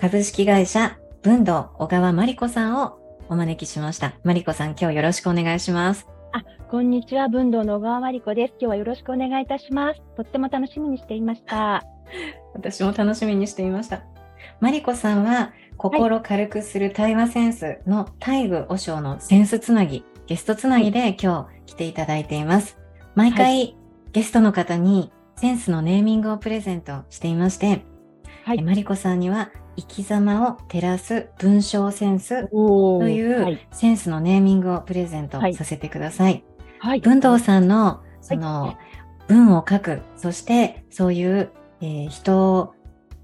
株式会社文道小川真理子さんをお招きしました。真理子さん、今日よろしくお願いします。あ、こんにちは。文道の小川真理子です。今日はよろしくお願いいたします。とっても楽しみにしていました。私も楽しみにしていました。真理子さんは、心軽くする対話センスの大具和尚のセンスつなぎ、ゲストつなぎで今日来ていただいています。毎回、はい、ゲストの方にセンスのネーミングをプレゼントしていまして、はい、マリコさんには生き様を照らす文章センスというセンスのネーミングをプレゼントさせてください。はい。文藤さんのその文を書く、そしてそういう、えー、人を、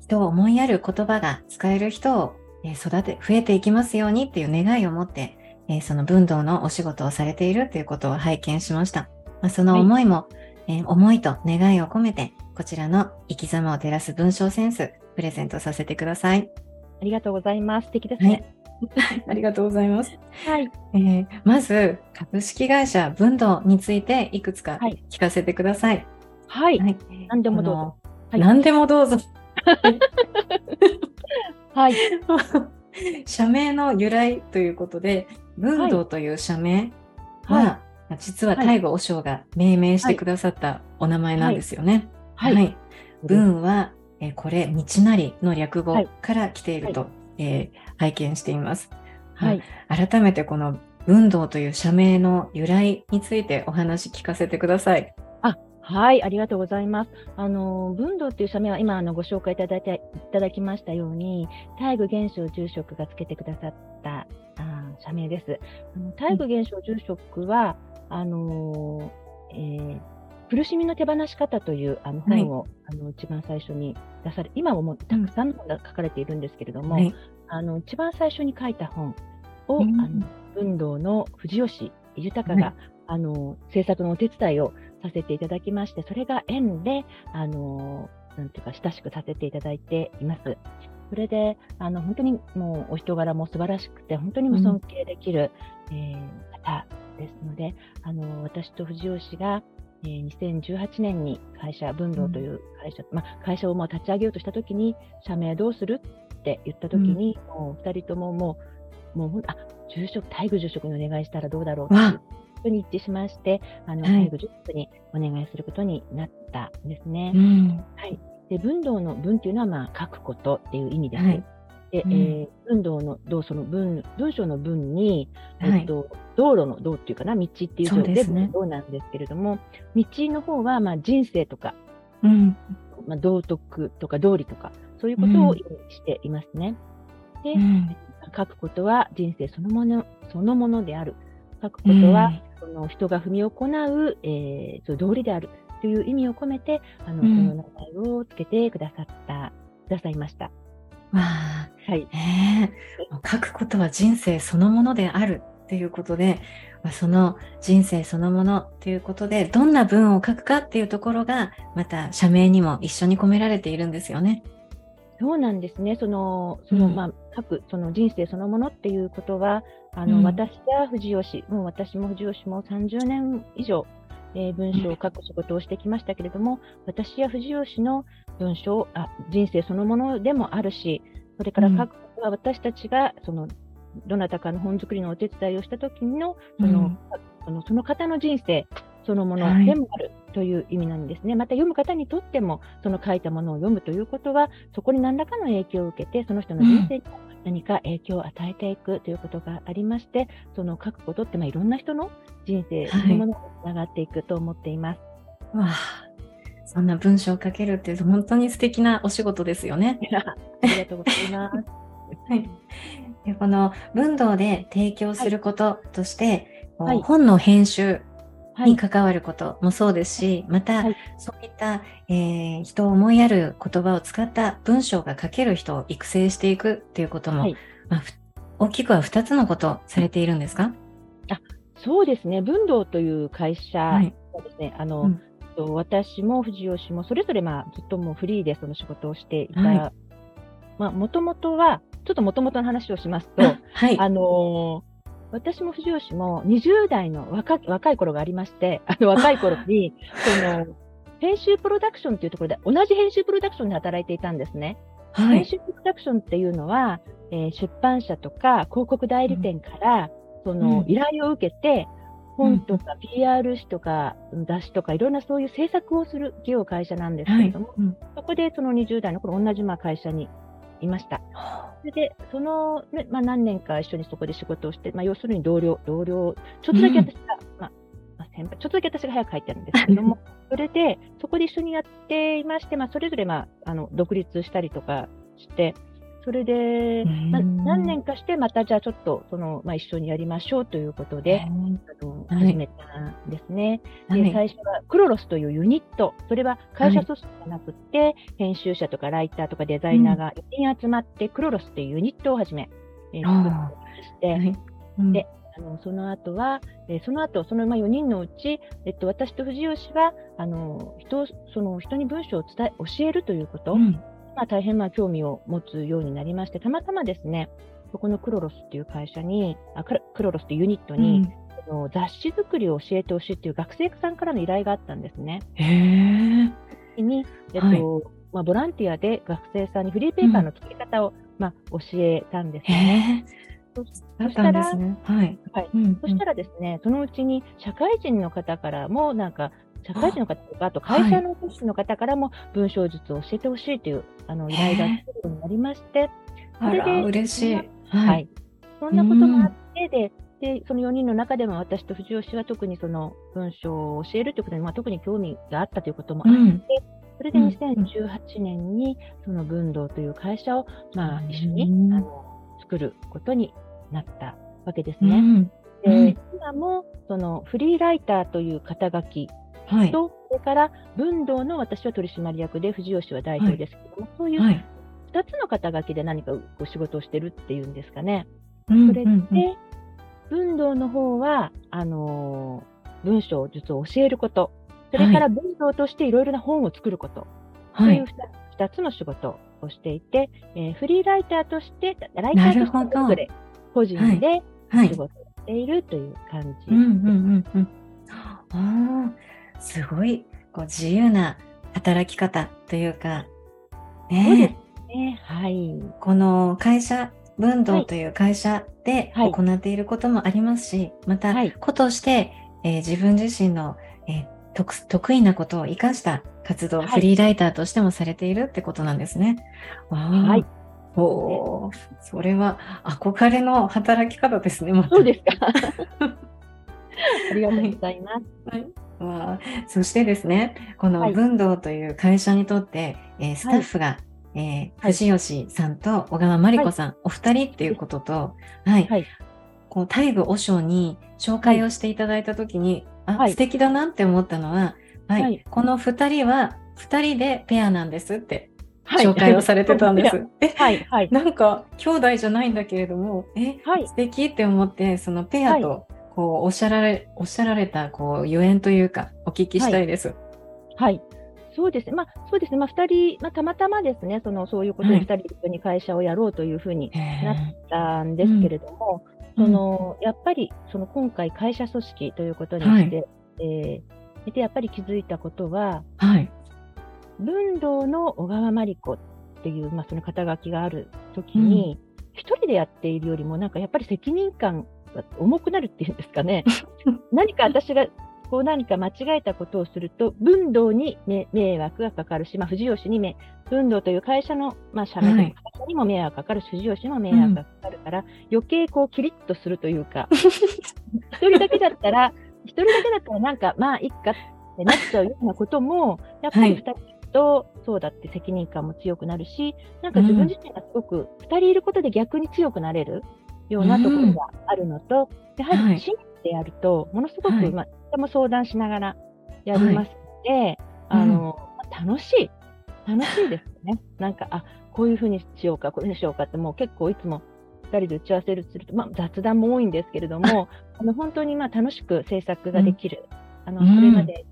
人を思いやる言葉が使える人を、え育て、増えていきますようにっていう願いを持って、えー、その文道のお仕事をされているということを拝見しました。まあ、その思いも、はい、えー、思いと願いを込めて、こちらの生き様を照らす文章センス、プレゼントさせてください。ありがとうございます。素敵ですね。はい、ありがとうございます。はい。えー、まず、株式会社文道についていくつか聞かせてください。はい。はい、何でもどうぞ。はい、何でもどうぞ。はい。社名の由来ということで、文道という社名は、はい、実は大悟和尚が命名してくださったお名前なんですよね。はい。はい、文はえー、これ、道なりの略語から来ていると、はい、えー、拝見しています。はい。改めてこの文道という社名の由来についてお話聞かせてください。あ、はい、ありがとうございます。あの、文道という社名は今あのご紹介いただいていただきましたように、大愚現象住職がつけてくださったあ社名です。あの大愚現象住職は、うん、あの、えー苦しみの手放し方というあの本を、はい、あの一番最初に出され、今ももたくさんの本が書かれているんですけれども、はい、あの一番最初に書いた本を、うん、あの運動の藤吉豊が、はい、あの制作のお手伝いをさせていただきまして、それが縁で、あのなんていうか親しくさせていただいています。それで、あの本当にもうお人柄も素晴らしくて、本当にも尊敬できる、うん、えー、方ですので、あの私と藤吉がえー、2018年に会社、文道という会社、うん、まあ、会社をもう立ち上げようとしたときに、社名どうするって言ったときに、うん、もう2人とももう、もうあ住職、大愚住職にお願いしたらどうだろうとに一致しまして、あの、大愚住職にお願いすることになったんですね。うん、はい。で、文道の文というのは、まあ、書くことっていう意味です。はいで、うん、えー、運動の動その文文章の文に、はい、えっと、道路の道っていうかな道っていう字でね、道なんですけれども道の方はまあ人生とか、うん。まあ、道徳とか道理とかそういうことを意味していますね。うん、で、うん、書くことは人生そのものそのものである。書くことは、その人が踏み行う、えー、道理である。という意味を込めてあの、この名前をつけてくださったくださいました。わあ、はい。えー、書くことは人生そのものであるっていうことで、その人生そのものということで、どんな文を書くかっていうところが、また社名にも一緒に込められているんですよね。そうなんですね。その、その、うん、まあ、書く、その人生そのものっていうことは、あの、うん、私は藤吉、もう私も藤吉も30年以上、えー、文章を書く仕事をしてきましたけれども、私や藤吉の文章あ、人生そのものでもあるし、それから書くことは私たちが、その、どなたかの本作りのお手伝いをした時の、その、うん、そのその方の人生そのものでもあるという意味なんですね。はい、また読む方にとっても、その書いたものを読むということは、そこに何らかの影響を受けて、その人の人生に何か影響を与えていくということがありまして、その書くことって、まあ、いろんな人の人生そのものにつながっていくと思っています。わあ、そんな文章を書けるって本当に素敵なお仕事ですよね。ありがとうございます。はい。でこの文道で提供することとして、はい本の編集はい。に関わることもそうですし、また、はいそういった、えー人を思いやる言葉を使った文章が書ける人を育成していくっていうことも、はいまあ、ふ大きくは2つのことをされているんですか？そうですね。文道という会社ははいですね、あの、うんと私も藤吉もそれぞれまあずっともうフリーでその仕事をしていた、はいまあもともとは、ちょっともともとの話をしますと、あはい。あのー私も藤吉も20代の若若い頃がありまして、あの若い頃に、その、編集プロダクションというところで、同じ編集プロダクションで働いていたんですね。はい。編集プロダクションっていうのは、えー出版社とか広告代理店から、そのうん依頼を受けて、本とか PR 誌とか雑誌とかいろんなそういう制作をする企業会社なんですけはいれども、。うんそこでその20代の頃同じまあ会社にいました。それで、その、ねまあ、何年か一緒にそこで仕事をして、まあ、要するに同僚、同僚、ちょっとだけ私が、まあ、まあ、先輩、ちょっとだけ私が早く入ってるんですけれども、それで、そこで一緒にやっていまして、まあ、それぞれ、まあ、あの、独立したりとかして、それで、ま何年かして、またじゃあちょっと、その、まあ、一緒にやりましょうということで、あの、はい。始めたんですね。で、はい。最初はクロロスというユニット、それは会社組織じゃなくて、編集者とかライターとかデザイナーが4人集まって、クロロスというユニットを始め、えー作ってまして、はい。うん。であのその後は、えーその後、そのまあ4人のうち、えっと、私と藤吉は、あの、人を、その人に文章を伝え、教えるということ、うんまあ、大変まあ興味を持つようになりまして、たまたまですね、そこのクロロスっていう会社に、あクロクロロスっていうユニットに、あの雑誌作りを教えてほしいっていう学生さんからの依頼があったんですね。へに、えっとはいまあ、ボランティアで学生さんにフリーペーパーの作り方を、まあ、教えたんですよね。そだったんですね。はい。はいうんそしたらですね、そのうちに社会人の方からも、なんか、社会人の方とか、あと会社の組織の方からも文章術を教えてほしいというあの依頼が来るようになりまして、そ嬉しい。ははい。い。そんなことがあって、で、で、その4人の中でも私と藤吉は特にその文章を教えるということに、まあ、特に興味があったということもあって、うん。それでうん。2018年にその文道という会社を、まあ、うん。一緒に、あの作ることになったわけですね。うん。で、うん。今もそのフリーライターという肩書きはい。と、それから文道の私は取締役で藤吉は代表ですけども、そういうはい。2つの肩書きで何かお仕事をしてるっていうんですかね。うんそれで、文道の方は、あのー文章術を教えること、それから文道としていろいろな本を作ること、とはいいう 2, つの仕事をしていて、えーフリーライターとして、ライターとしてそれぞれ個人ではい仕。事をしているという感じ。うんうんうんうん。ああ、すごい、こう自由な働き方というか、ねすね。はい。この会社、文はい道という会社ではい行っていることもありますし、また、はい子として、えー自分自身の、えー得得意なことを活かした活動、はいフリーライターとしてもされているってことなんですね。はい。おーそれは憧れの働き方ですね。またそうですか。ありがとうございます。わあそしてですね、このはい。文道という会社にとって、えースタッフが、えーはい。藤吉さんと小川真理子さん、お二人っていうことと、はい、はい。こう大愚和尚に紹介をしていただいたときに、あ、はい。素敵だなって思ったのは、はい、はい。この二人は二人でペアなんですってはい。紹介をされてたんです。え、はい。はい。なんか兄弟じゃないんだけれども、え、はい。素敵って思って、そのペアと、こう、おっしゃられ、おっしゃられた、こう、ゆえんというか、お聞きしたいです。はい。そうですね。まあ、そうですね。まあ、二人、まあ、たまたまですね、その、そういうことはいで二人一緒に会社をやろうというふうにへなったんですけれども、うんその、やっぱり、その、今回会社組織ということにして、えーで、やっぱり気づいたことは、はい。文道の小川真理子っていう、まあ、その肩書きがあるときに、一人でやっているよりも、なんかやっぱり責任感が重くなるっていうんですかね。何か私がここう何か間違えたことをすると、分道に迷惑がかかるし、まあ、藤吉にめ、分道という会社の、まあ、社名、はい、会社にも迷惑がかかるし、藤吉にも迷惑がかかるから、うん、余計こう、キリッとするというか、一人だけだったら、一人だけだったらなんか、まあ、いっかってなっちゃうようなことも、やっぱり二人と、そうだって責任感も強くなるし、なんか自分自身がすごく、二人いることで逆に強くなれるようなところがあるのと、うん、やはりシンでやると、ものすごく、はい、まあ、とても相談しながらやりますので、はい、あの、うん、楽しい。楽しいですね。なんか、あ、こういうふうにしようか、こういうふうにしようかって、もう結構いつも2人で打ち合わせすると、まあ、雑談も多いんですけれども、あの本当にまあ楽しく制作ができる、うん、あのそれまで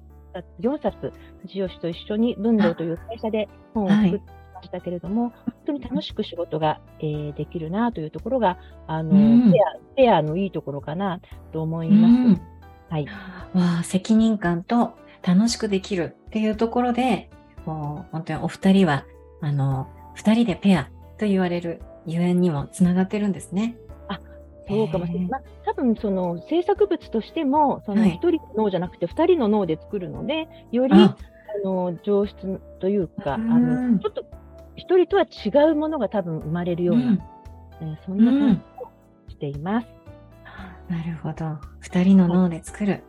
4冊、藤吉と一緒に文道という会社で本を作ってましたけれども、はい、本当に楽しく仕事が、えー、できるなというところが、あの、うん、ペア、ペアのいいところかなと思います。うん、はい。わあ、責任感と楽しくできるっていうところで、もう本当にお二人は、あの、二人でペアと言われるゆえんにもつながってるんですね。あ、そうかもしれない。まあ、多分その制作物としても、その一人の脳じゃなくて二人の脳で作るので、よりあの上質というか、あのちょっと一人とは違うものが多分生まれるような、うん、えー、そんな感じをしています。うん、なるほど。二人の脳で作る。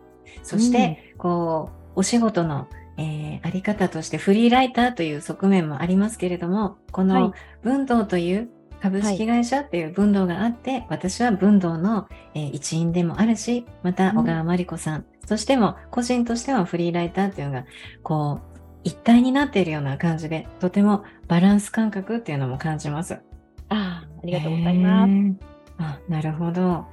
そして、うん、こう、お仕事の、えー、あり方としてフリーライターという側面もありますけれども、この文道という株式会社っていう分道があって、はい、私は分道の、えー、一員でもあるし、また小川真理子さん、としても、個人としてはフリーライターっていうのが、こう、一体になっているような感じで、とてもバランス感覚っていうのも感じます。ああ、ありがとうございます。あ、なるほど。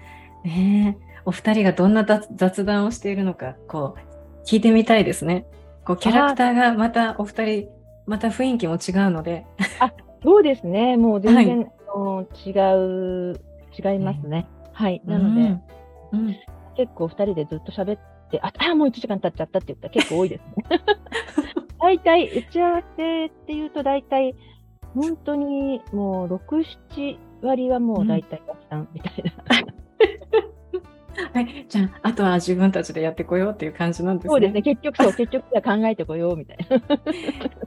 ねお二人がどんな雑談をしているのか、こう、聞いてみたいですね。こう、キャラクターがまたお二人、また雰囲気も違うので。あ、そうですね。もう全然、はい、違う、違いますね。はい。なので、うん、結構二人でずっと喋って、あ、あもう1時間経っちゃったって言ったら結構多いですね。大体、打ち合わせっていうと大体、本当にもう6、7割はもう大体雑談みたいな。はい、じゃあ、あとは自分たちでやってこようっていう感じなんですね。そうですね、結局そう、結局は考えてこようみたい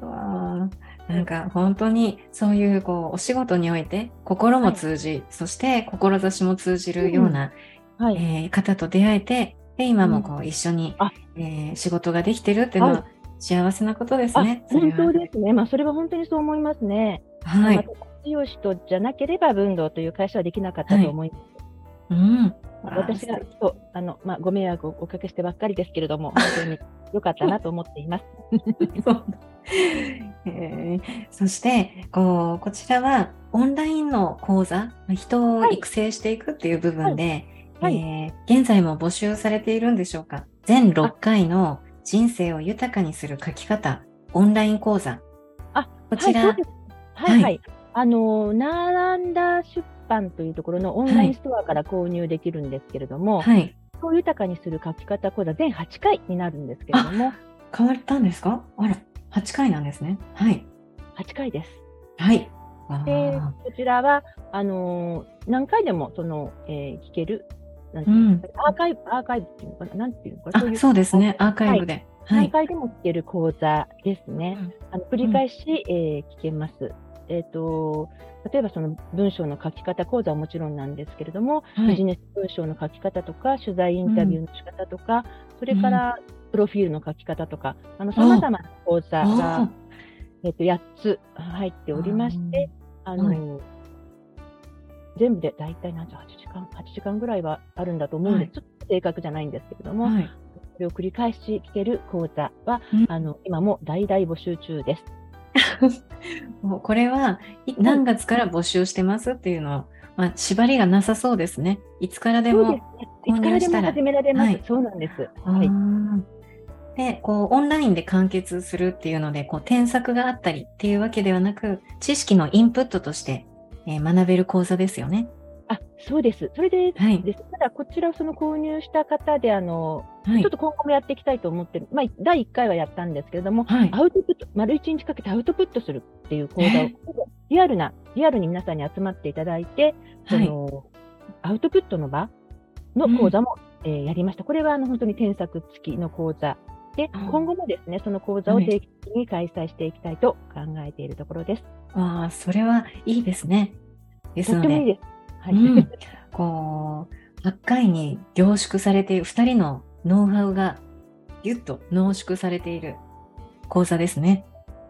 な。なんか本当にそういうこうお仕事において心も通じ、はい、そして志も通じるような、うんはい、えー、方と出会えて、で今もこう一緒に、うん、えー、仕事ができてるっていうのは幸せなことですね。本当ですね。まあそれは本当にそう思いますね。はい。私とじゃなければ文道という会社はできなかったと思います。はい、うん。私がそうあの、まあ、ご迷惑をおかけしてばっかりですけれども、本当に良かったなと思っています。えー、そしてこうこちらはオンラインの講座人を育成していくっていう部分で、はいはい、えー、現在も募集されているんでしょうか？全6回の人生を豊かにする書き方オンライン講座。あこちら、はい、はい、はい、あの並んだ出版というところのオンラインストアから購入できるんですけれども、はい、を豊かにする書き方講座全8回になるんですけれども。変わったんですか？あら8回なんですね。はい。8回です。はい。で、こちらは、あのー、何回でも、その、えー、聞ける、なんていううん、アーカイブ、アーカイブっていうのかな、なんていうのかな？そうそうですね、アーカイブで。はい、何回でも聞ける講座ですね。うん、あの繰り返し、うん、えー、聞けます。えっ、ー、と、例えばその文章の書き方講座はもちろんなんですけれども、はい、ビジネス文章の書き方とか、取材インタビューの仕方とか、それからプロフィールの書き方とか、あの、様々な講座が、えっ、と、8つ入っておりまして、あの、はい、全部で大体何時、8時間、8時間ぐらいはあるんだと思うんです。はい、ちょっと正確じゃないんですけれども、はい、それを繰り返し聞ける講座は、うん、あの、今も大々募集中です。もうこれは何月から募集してますっていうのを、まあ、縛りがなさそうですね。いつからでも。いつからでも始められます。はい、そうなんです。はい。で、こう、オンラインで完結するっていうので、こう、添削があったりっていうわけではなく、知識のインプットとして、えー、学べる講座ですよね。あ、そうです。それではい、ただ、こちらをその購入した方で、あの、はい、ちょっと今後もやっていきたいと思ってる。まあ、第1回はやったんですけれども、はい、アウトプット、丸1日かけてアウトプットするっていう講座を、リアルな、リアルに皆さんに集まっていただいて、その、アウトプットの場の講座もえーやりました。これはあの本当に添削付きの講座で、うん今後もですね、その講座を定期的に開催していきたいと考えているところです。わあ、それはいいですね。ですので、とってもいいです。はい。うんこう、8回に凝縮されている、2人のノウハウがぎゅっと濃縮されている講座ですね。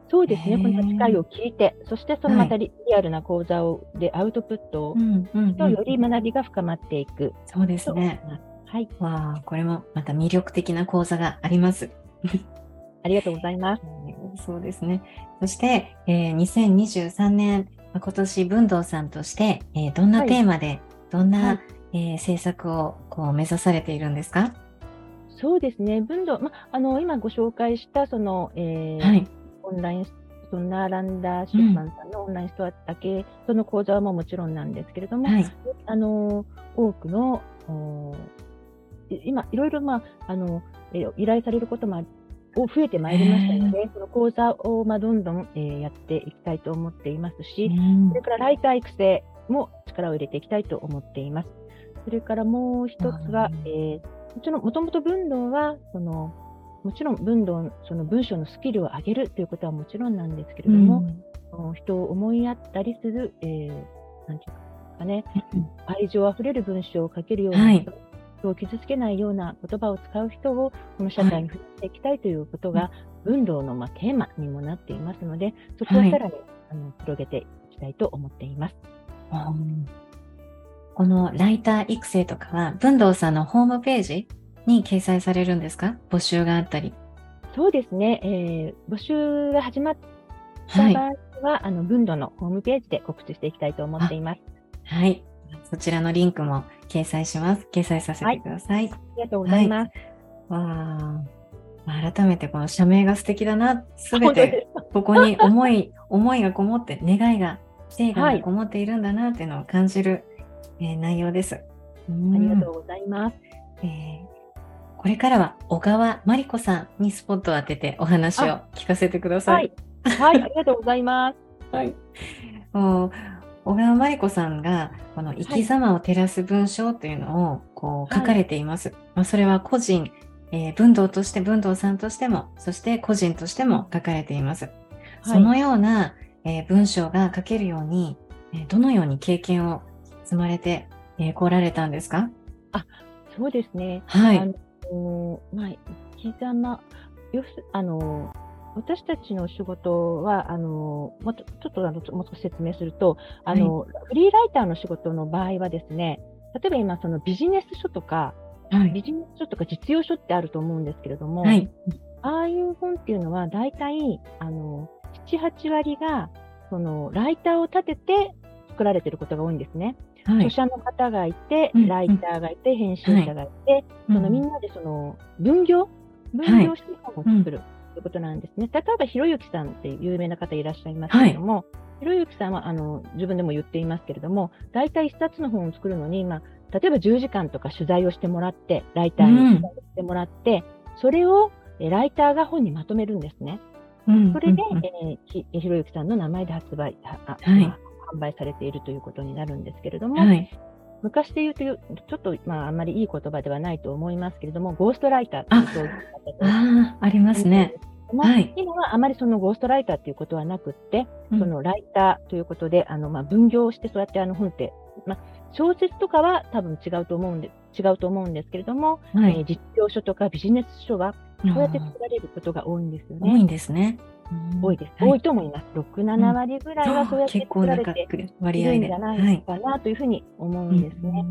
そうですね、この8回を聞いて、そしてそのまたリ,、アルな講座をでアウトプットを、とより学びが深まっていくそうですね。はい、わあ、これもまた魅力的な講座があります。ありがとうございます。そうですね。そして、えー2023年、まあ今年文道さんとして、えーどんなはいテーマで、どんな、はいえー制作をこう目指されているんですか？そうですね、文道、ま、あの今ご紹介したその、えーはい。オンライン、そのナーランダー出版さんのオンラインストアだけ、その講座はもうもちろんなんですけれども、はい。あの多くの今、いろいろ、まああのえ依頼されることもを増えてまいりましたので、その講座を、まあ、どんどん、えーやっていきたいと思っていますし、うん。それからライター育成も力を入れていきたいと思っています。それからもう一つはうん、えーもちろん、もともと文道は、その、もちろん文道、その文章のスキルを上げるということはもちろんなんですけれども、その人を思いやったりする、えーなんていうかね、うん。愛情あふれる文章を書けるようなはい人、人を傷つけないような言葉を使う人をこの社会に振っていきたいということが、文道のまあテーマにもなっていますので、そこをはいさらに、あの広げていきたいと思っています。うんこのライター育成とかは、文道さんのホームページに掲載されるんですか？募集があったり。そうですね、えー募集が始まったはい場。合は、あの文道のホームページで告知していきたいと思っています。はい。そちらのリンクも掲載します。掲載させてください。ありがとうございます。わあ。まあ改めてこの社名が素敵だな。すべてここに思い、思いがこもって、願いが、聖はいがこもっているんだなっていうのを感じる、えー内容です。ありがとうございます。えーこれからは小川真理子さんにスポットを当ててお話を聞かせてくださ。はいい。はい、ありがとうございます。はい。もう小川真理子さんがこの生き様を照らす文章というのをこう書かれています。まあ、それは個人、えー文道として文道さんとしても、そして個人としても書かれています。そのような、えー文章が書けるように、えーどのように経験を積まれて、えー来られたんですか？そうですね。はい。あのまあ、生き様、要すあの私たちの仕事は、あのもちょっとあのもう少し説明するとあの、フリーライターの仕事の場合はですね、例えば今、そのビジネス書とか、はい。ビジネス書とか実用書ってあると思うんですけれども、はい。ああいう本っていうのは、大体、あの、7、8割が、その、ライターを立てて作られてることが多いんですね。はい著。者の方がいて、うんライターがいて、編集者がいて、そのみんなでその、分業？分業して本を作るということなんですね。例えば、ひろゆきさんっていう有名な方いらっしゃいますけれども、ひろゆきさんは、あの、自分でも言っていますけれども、大体一冊の本を作るのに、まあ、例えば10時間とか取材をしてもらって、ライターに取材をしてもらって、それをえライターが本にまとめるんですね。うんそれで、うんうんえーひひろゆきさんの名前で発売、はいまあ販売されているということになるんですけれども、はい。昔で言うと、ちょっと、まあ、あんまりいい言葉ではないと思いますけれども、ゴーストライターというああ、ありますね。思うんですけどもはい今はあまりそのゴーストライターということはなくって、うんそのライターということで、あの、まあ、分業をしてそうやってあの本って、まあ、小説とかは多分違うと思うんで、違うと思うんですけれども、はい。えー実用書とかビジネス書は、そうやって作られることが多いんですよね。多いんですね。多いです。はい多いと思います。6、7割ぐらいはそうやって結構な作られて割い割合で。るんじゃないかなというふうに思うんですね。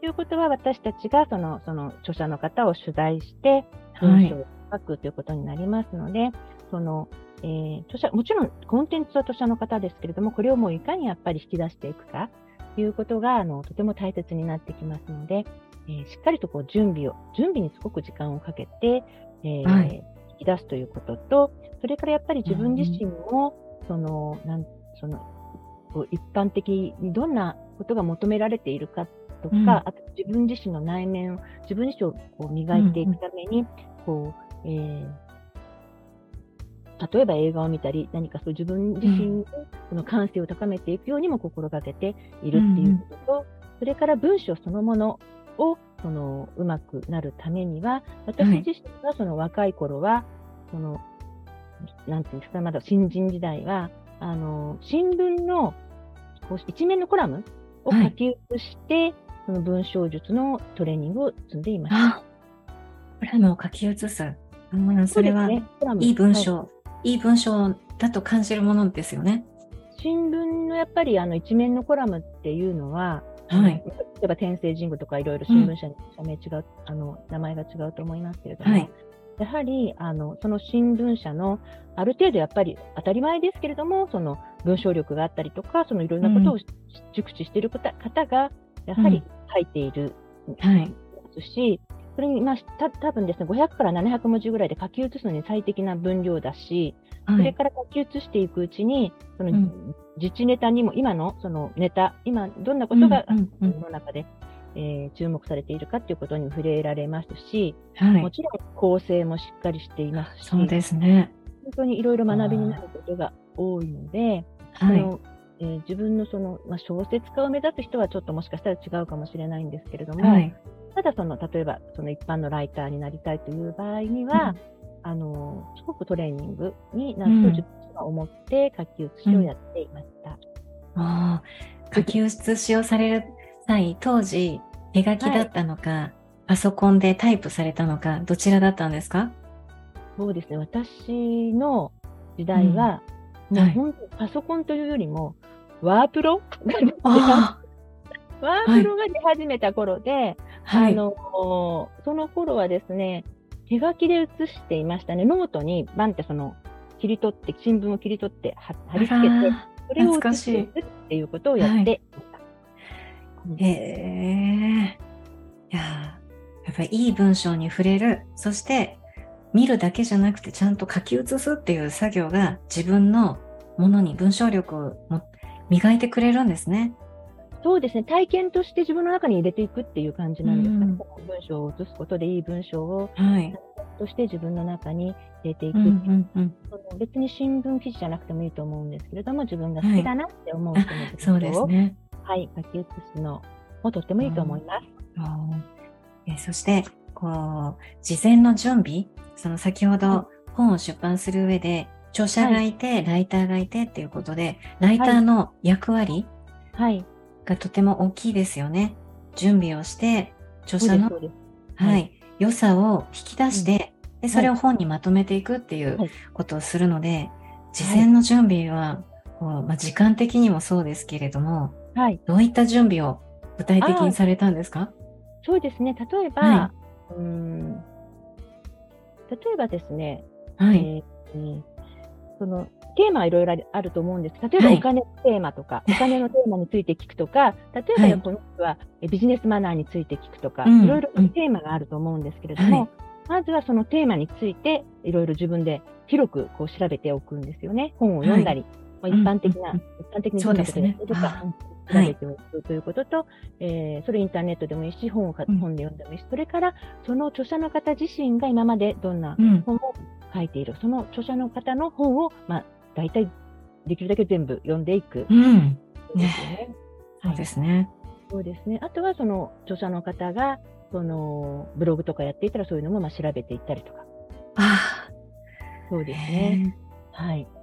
ということは、私たちがそのその著者の方を取材して、はい文章を書くということになりますので、そのえー著者もちろんコンテンツは著者の方ですけれども、これをもういかにやっぱり引き出していくかということがあのとても大切になってきますので、えーしっかりとこう準備を、準備にすごく時間をかけて、えーはい引き出すということと、それからやっぱり自分自身も、その、なん、その、一般的にどんなことが求められているかとか、うん。あと自分自身の内面を、自分自身をこう磨いていくために、こう、えー例えば映画を見たり、何かそう自分自身のその感性を高めていくようにも心がけているっていうことと、それから文章そのものをそのうまくなるためには、私自身はその若い頃は、その、なんていうんですか、まだ新人時代は、あの、新聞のこう一面のコラムを書き写して、その文章術のトレーニングを積んでいました。あ、コラムを書き写す。うん、それは、いい文はい章、い、い文章だと感じるものですよね。新聞のやっぱりあの一面のコラムっていうのは、はい。例えば天聖神宮とかいろいろ新聞社に社名違う、あの名前が違うと思いますけれども、はい。やはりあのその新聞社のある程度やっぱり当たり前ですけれども、その文章力があったりとか、そのいろんなことを熟知している方方がやはり書いている。はい。ですし、それにまあた多分ですね500から700文字ぐらいで書き写すのに最適な分量だし、そはい。れから書き写していくうちに、そのうん自治ネタにも、今のそのネタ、今どんなことが世の中で、えー注目されているかということに触れられますし、はい。もちろん構成もしっかりしていますし、そうですね。本当にいろいろ学びになることが多いので、そはい。のえー自分のその、まあ、小説家を目指す人はちょっともしかしたら違うかもしれないんですけれども、はい。ただその、例えばその一般のライターになりたいという場合には、あのすごくトレーニングになるとうん自分が思って書き写しをやっていました。ああ、書き写しをされる際、当時、手書きだったのか、パソコンでタイプされたのか、どちらだったんですか？そうですね、私の時代は、うん。はい。本当にパソコンというよりも、ワープロあワープロが出始めた頃で、あ、はい。あの、その頃はですね、手書きで写していましたね。ノートにバンってその、切り取って、新聞を切り取って貼貼り付けて、あそれを写してっていうことをやっていました。ーへえ。いやーやっぱりいい文章に触れる。そして、見るだけじゃなくて、ちゃんと書き写すっていう作業が自分のものに文章力をも磨いてくれるんですね。そうですね、体験として自分の中に入れていくっていう感じなんですかね。うん文章を写すことでいい文章をはい。として自分の中に入れていく、うんうんうん。その別に新聞記事じゃなくてもいいと思うんですけれども、自分が好きだなって思う人のそうですね。はい、書き写すのもとってもいいと思います。えーそして、こう、事前の準備、その先ほはど本を出版する上で、著者がいて、ライターがいてっていうことで、ライターの役割はい、がとても大きいですよね。準備をして、著者の。ははい。い、良さを引き出して、で、それを本にまとめていくっていうはい。ことをするので、事前の準備は、こうまあ、時間的にもそうですけれども、はい、どういった準備を具体的にされたんですか？そうですね、例えば、はうーん。例えばですね、はい。えーえーそのテーマはいろいろあると思うんです。例えばはい。お金のテーマとか、お金のテーマについて聞くとか、例えばはいこの人はえビジネスマナーについて聞くとか、うん。いろいろうんテーマがあると思うんですけれども、はい。まずはそのテーマについていろいろ自分で広くこう調べておくんですよね。本を読んだり、まあ、一般的な、うんうん一般的にそうですね。うん調べておくということと、えーそれインターネットでもいいし、本をかうん。本で読んでもいいし、それからその著者の方自身が今までどんなうん。本を書いている、その著者の方の本を、まあ、大体できるだけ全部読んでいく。うん。そうですよね。そうですね。そうですね。あとは、その著者の方が、そのブログとかやっていたら、そういうのもまあ調べていったりとか。あそうですあ、ね。へはい。え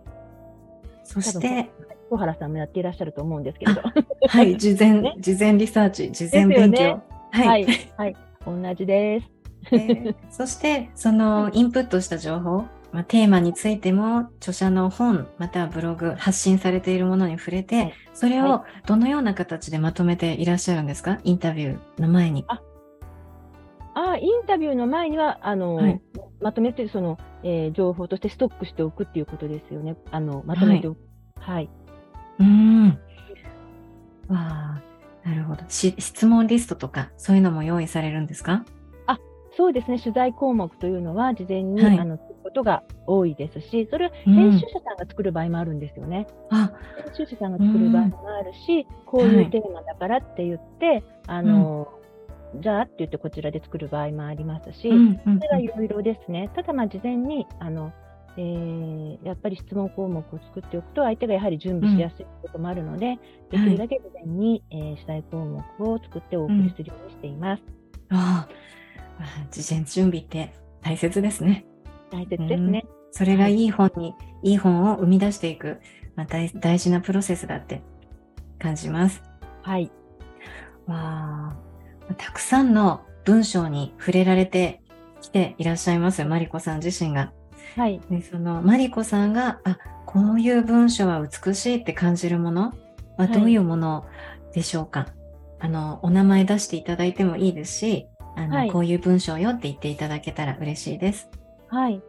そして、小原さんもやっていらっしゃると思うんですけれど。はい、事前 ね、事前リサーチ、事前勉強。ねは。はいい。はい。同じです。えーそして、そのインプットした情報、まあ、テーマについても、著者の本、またはブログ、発信されているものに触れて、はいそれはをどのような形でまとめていらっしゃるんですか？インタビューの前に。ああ、インタビューの前には、あの、はいまとめて、その、えー情報としてストックしておくっていうことですよね。あの、まとめておく。はい。うーん。わあ、なるほど。し質問リストとか、そういうのも用意されるんですか？そうですね。取材項目というのは事前に、はい。あの、ことが多いですし、それをうん。編集者さんが作る場合もあるんですよね。あ、編集者さんが作る場合もあるし、こういうテーマだからって言って、あの、じゃあって言ってこちらで作る場合もありますし、うんうん。それはいろいろですね。ただ、まあ、事前に、あの、えーやっぱり質問項目を作っておくと、相手がやはり準備しやすいこともあるので、できるだけ事前に、えー取材項目を作ってお送りするようにしています。ああ、事前準備って大切ですね。大切ですね。それがいい本に、はい、いい本を生み出していく、まあ、大大事なプロセスだって感じます。はい。わあ、たくさんの文章に触れられてきていらっしゃいます、マリコさん自身が。はい。でそのマリコさんが、あ、こういう文章は美しいって感じるものはどういうものでしょうか、はい、あの、お名前出していただいてもいいですし、あの、はい、こういう文章よって言っていただけたら嬉しいです。はい。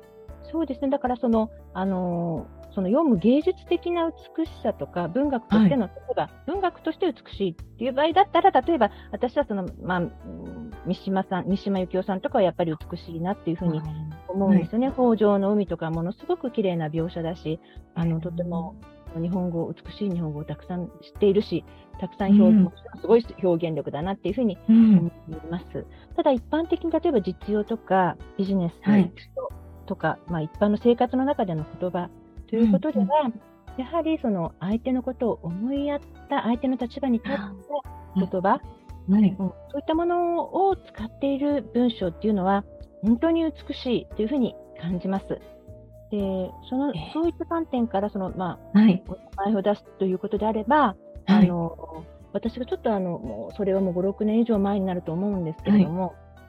そうですね。だからその、あのその読む芸術的な美しさとか、文学としての、はい、例えば文学として美しいっていう場合だったら、例えば私はその、まあ、三島さん、三島由紀夫さんとかはやっぱり美しいなっていうふうに思うんですよね。北条の海とかものすごく綺麗な描写だし、あの、とても日本語、美しい日本語をたくさん知っているし、たくさん表現、うん、すごい表現力だなっていうふうに思います。うん、ただ一般的に例えば実用とかビジネスとか、はい、まあ一般の生活の中での言葉ということでは、やはりその相手のことを思いやった相手の立場に立った言葉、はい、そういったものを使っている文章っていうのは本当に美しいというふうに感じます。でそのそういった観点からその、まあはい、お名前を出すということであれば、はい、あの私がちょっとあのもうそれはもう5、6年以上前になると思うんですけれども、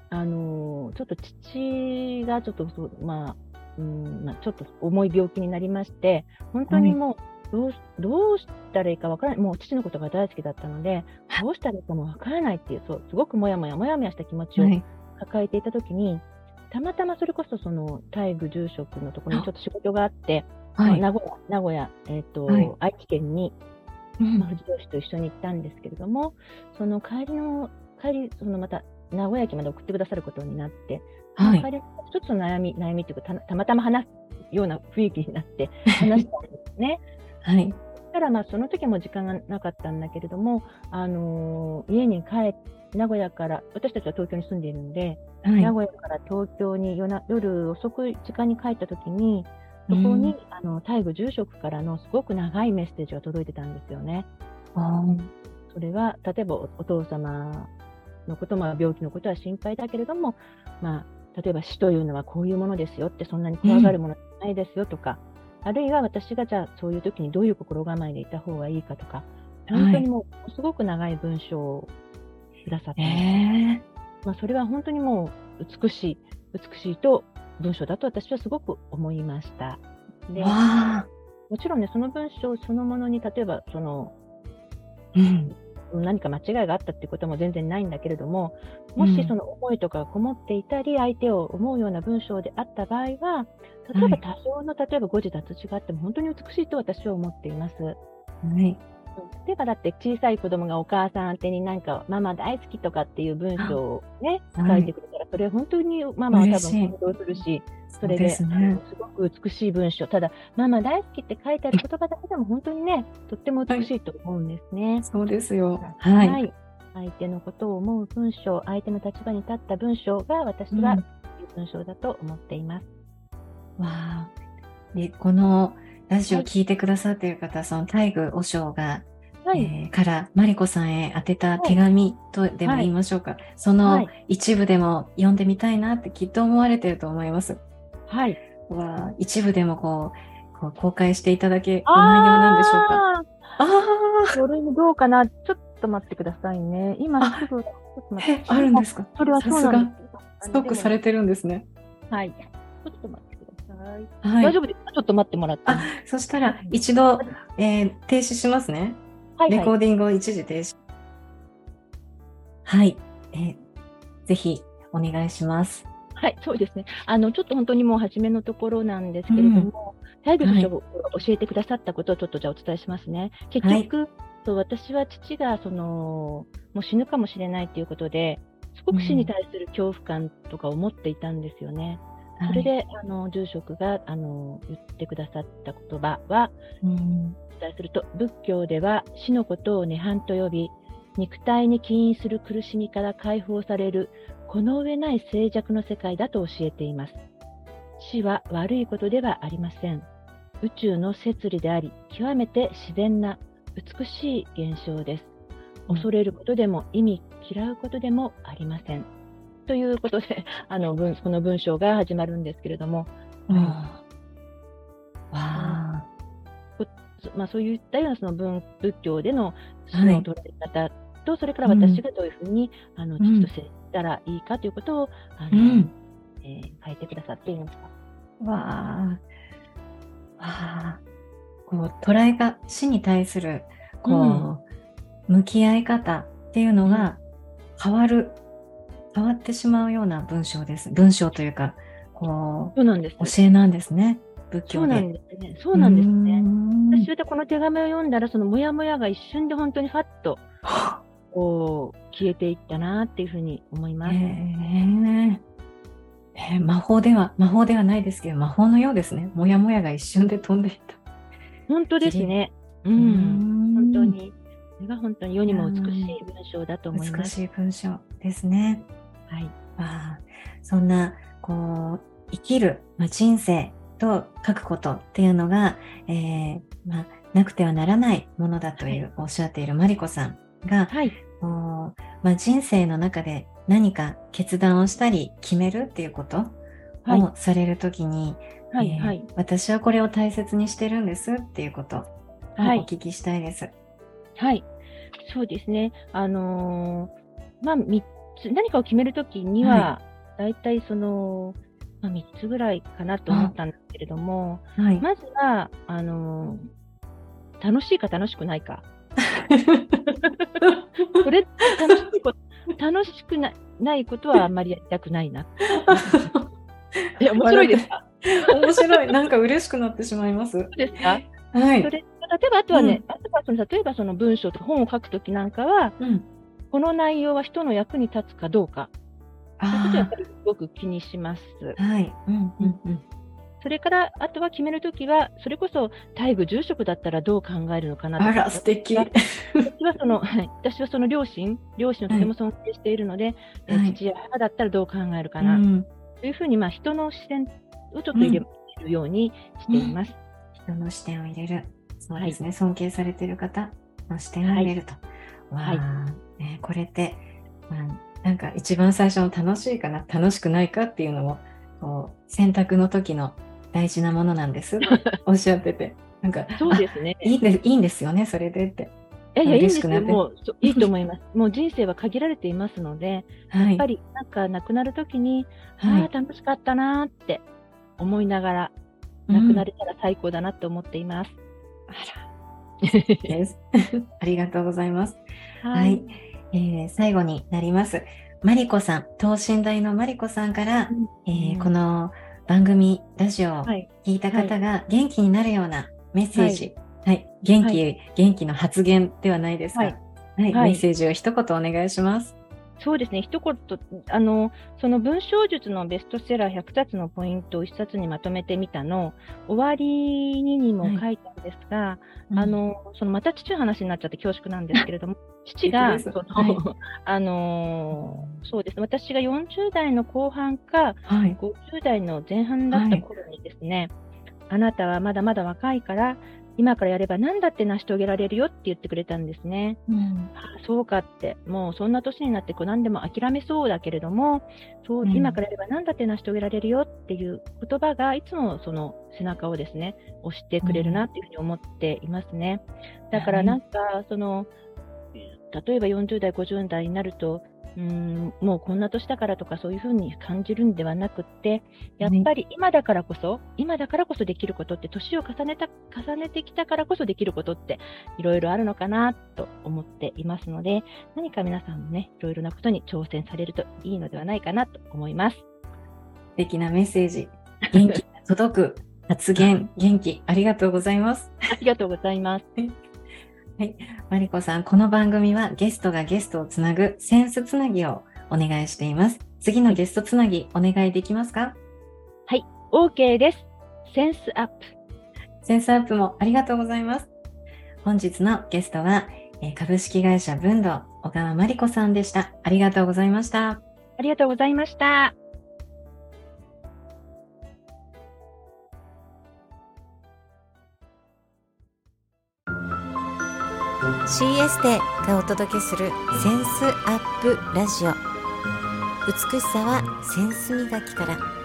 はい、あのちょっと父がちょっとまあうんまあ、ちょっと重い病気になりまして、本当にもうどう、どうしたらいいかわからない、もう父のことが大好きだったので、どうしたらいいかもわからないっていう、そうすごくもやもやもやもやした気持ちを抱えていたときに、はい、たまたまそれこそその大愚住職のところにちょっと仕事があって、はい、名古屋、名古屋、えっ、ー、と、はい、愛知県に、まあ、藤吉と一緒に行ったんですけれども、その帰りの、帰り、そのまた名古屋駅まで送ってくださることになって、はい、一つの悩み、悩みというかた、たまたま話すような雰囲気になって 話したんですね。はい。たらまあその時も時間がなかったんだけれども、あのー、家に帰名古屋から、私たちは東京に住んでいるので、はい、名古屋から東京に夜な夜遅く時間に帰った時に、そこに、うん、あの大愚住職からのすごく長いメッセージが届いてたんですよね。それは例えばお父様のことも病気のことは心配だけれども、まあ、例えば死というのはこういうものですよってそんなに怖がるものじゃないですよとか、うん、あるいは私がじゃあそういう時にどういう心構えでいた方がいいかとか、本当にもうすごく長い文章をくださって、えー、まあ、それは本当にもう美しい、美しいと文章だと私はすごく思いました。でもちろんね、その文章そのものに、例えばその、うん、何か間違いがあったっていうことも全然ないんだけれども、もしその思いとかがこもっていたり、相手を思うような文章であった場合は、例えば多少の、例えば誤字脱字があっても本当に美しいと私は思っています。はい。例えばだって小さい子供がお母さん宛てになんかママ大好きとかっていう文章をね、書いてくれたら、それ本当にママは多分感動するし、それで、すね、すごく美しい文章、ただ、ママ大好きって書いてある言葉だけでも本当にね、とっても美しいと思うんですね。はい、そうですよ。はい、はい。相手のことを思う文章、相手の立場に立った文章が私は、いい文章だと思っています。うん、わあ。で、このラジオ聞いてくださっている方、はい、その大愚和尚がはい、えー、からマリコさんへ宛てた手紙とでも言いましょうか、はい、その一部でも読んでみたいなってきっと思われてると思います。はい。は一部でもこうこう公開していただける内容なんでしょうか。ああ。それどうかな？ちょっと待ってくださいね。今すぐ。え、あるんですか？それはそうなんです。ストックされてるんですね。はい。ちょっと待って。はい、大丈夫ですか？ちょっと待ってもらって。あ、そしたら一度、えー、停止しますね。はい、レコーディングを一時停止。はい、えー、ぜひお願いします。はい、そうですね。あの、ちょっと本当にもう初めのところなんですけれども、体力を教えてくださったことをちょっとじゃあお伝えしますね。結局、はい、そう私は父がそのもう死ぬかもしれないということで、すごく死に対する恐怖感とかを持っていたんですよね。うん、それで、はい、あの住職があの言ってくださった言葉は、うん、お伝えすると、仏教では死のことを涅槃と呼び、肉体に起因する苦しみから解放される、この上ない静寂の世界だと教えています。死は悪いことではありません。宇宙の摂理であり、極めて自然な美しい現象です。恐れることでも意味嫌うことでもありません。ということで、あの文この文章が始まるんですけれども、うん。まあ、そういったようなその文仏教でのそはい。の捉え方と、それから私がどういうふうに、あのうん父と接したらいいかということを、あのうん。えー書いてくださっています。あ、わあ、わあ、こう、捉えが、死に対する、こう、向き合い方っていうのが変わる、変わってしまうような文章です。文章というか、こそうなんです。う、教えなんですね。仏教で。そうなんですね。そうなんですね。ね私はこの手紙を読んだら、そのモヤモヤが一瞬で本当にファッとこう消えていったなっていうふうに思います。へええー魔法では、魔法ではないですけど、魔法のようですね。もやもやが一瞬で飛んでいった。本当ですね。う、うん本当に。それが本当に世にも美しい文章だと思います。美しい文章ですね。はい。わあそんな、こう、生きる、まあ、人生と書くことっていうのが、えーまあ、なくてはならないものだという、おっしゃっているマリコさんが、はい。こうまあ、人生の中で何か決断をしたり決めるっていうことはい。をされるときに、はい。えーはい。私はこれを大切にしてるんですっていうことをはいお聞きしたいです。はい。そうですね。あのーまあ、何かを決めるときには、だいたいその、まあ、三つぐらいかなと思ったんですけれども、はい。まずは、あのー楽しいか楽しくないか。それ、楽しいこと、楽しくなないことはあんまりやりたくないな。いや、面白いですか？面白い。なんか嬉しくなってしまいます？そうですか？はいそ。れ、例えば、あとはね、あとはその、例えばその文章とか本を書くときなんかは、うん。この内容は人の役に立つかどうか、そういうことをやっあぱりすごく気にします。あ。はい。うんうんうん。それから、あとは決めるときは、それこそ大愚住職だったらどう考えるのかなとかあら、素敵。は私はその、はい、私はその両親、両親をとても尊敬しているので、えーはい父や母だったらどう考えるかな、うん。というふうに、まあ、人の視点をちょっと入れるようにしています。人の視点を入れる。そうですね。尊敬されている方の視点を入れると。はいね、これって、まあ、なんか一番最初の楽しいかな、楽しくないかっていうのも、こう、選択の時の大事なものなんです。おっしゃってて。なんか、そうですね。あいいんでいいんですよね、それでって。いやいや、いいもう、いいと思います。もう人生は限られていますので、はい。やっぱりなんか亡くなるときに、はいああ、楽しかったなーって思いながら、うん亡くなれたら最高だなって思っています。あら。です。ありがとうございます。はい。えー最後になります。マリコさん、等身大のマリコさんから、えーうんこの番組、ラジオをはい。聞いた方が元気になるようなメッセージ、はい、元気、は元気の発言ではないですが、ははいい、はいメッセージを一言お願いします。そうですね、一言、あの、その文章術のベストセラー100冊のポイントを一冊にまとめてみたの、終わりににも書いたんですが、あの、そのまた父の話になっちゃって恐縮なんですけれども、父が、素そあの、そうです。ね、私が40代の後半か、はい、50代の前半だった頃にですね、あなたはまだまだ若いから、今からやれば何だって成し遂げられるよって言ってくれたんですね。うんああそうかって、もうそんな年になってこう何でも諦めそうだけれども、そううん今からやれば何だって成し遂げられるよっていう言葉がいつもその背中をですね、押してくれるなっていうふうに思っていますね。だからなんか、その、例えば40代、50代になると、うーんもうこんな年だからとかそういうふうに感じるんではなくって、やっぱり今だからこそ、今だからこそできることって、年を重ねた、重ねてきたからこそできることって、いろいろあるのかなと思っていますので、何か皆さんもね、いろいろなことに挑戦されるといいのではないかなと思います。素敵なメッセージ、元気が届く発言、元気、ありがとうございます。ありがとうございます。マリコさん、この番組はゲストがゲストをつなぐセンスつなぎをお願いしています。次のゲストつなぎお願いできますか？OK です。センスアップ。センスアップもありがとうございます。本日のゲストは、えー株式会社文土小川真理子さんでした。ありがとうございました。ありがとうございました。CS でがお届けするセンスアップラジオ。美しさはセンス磨きから。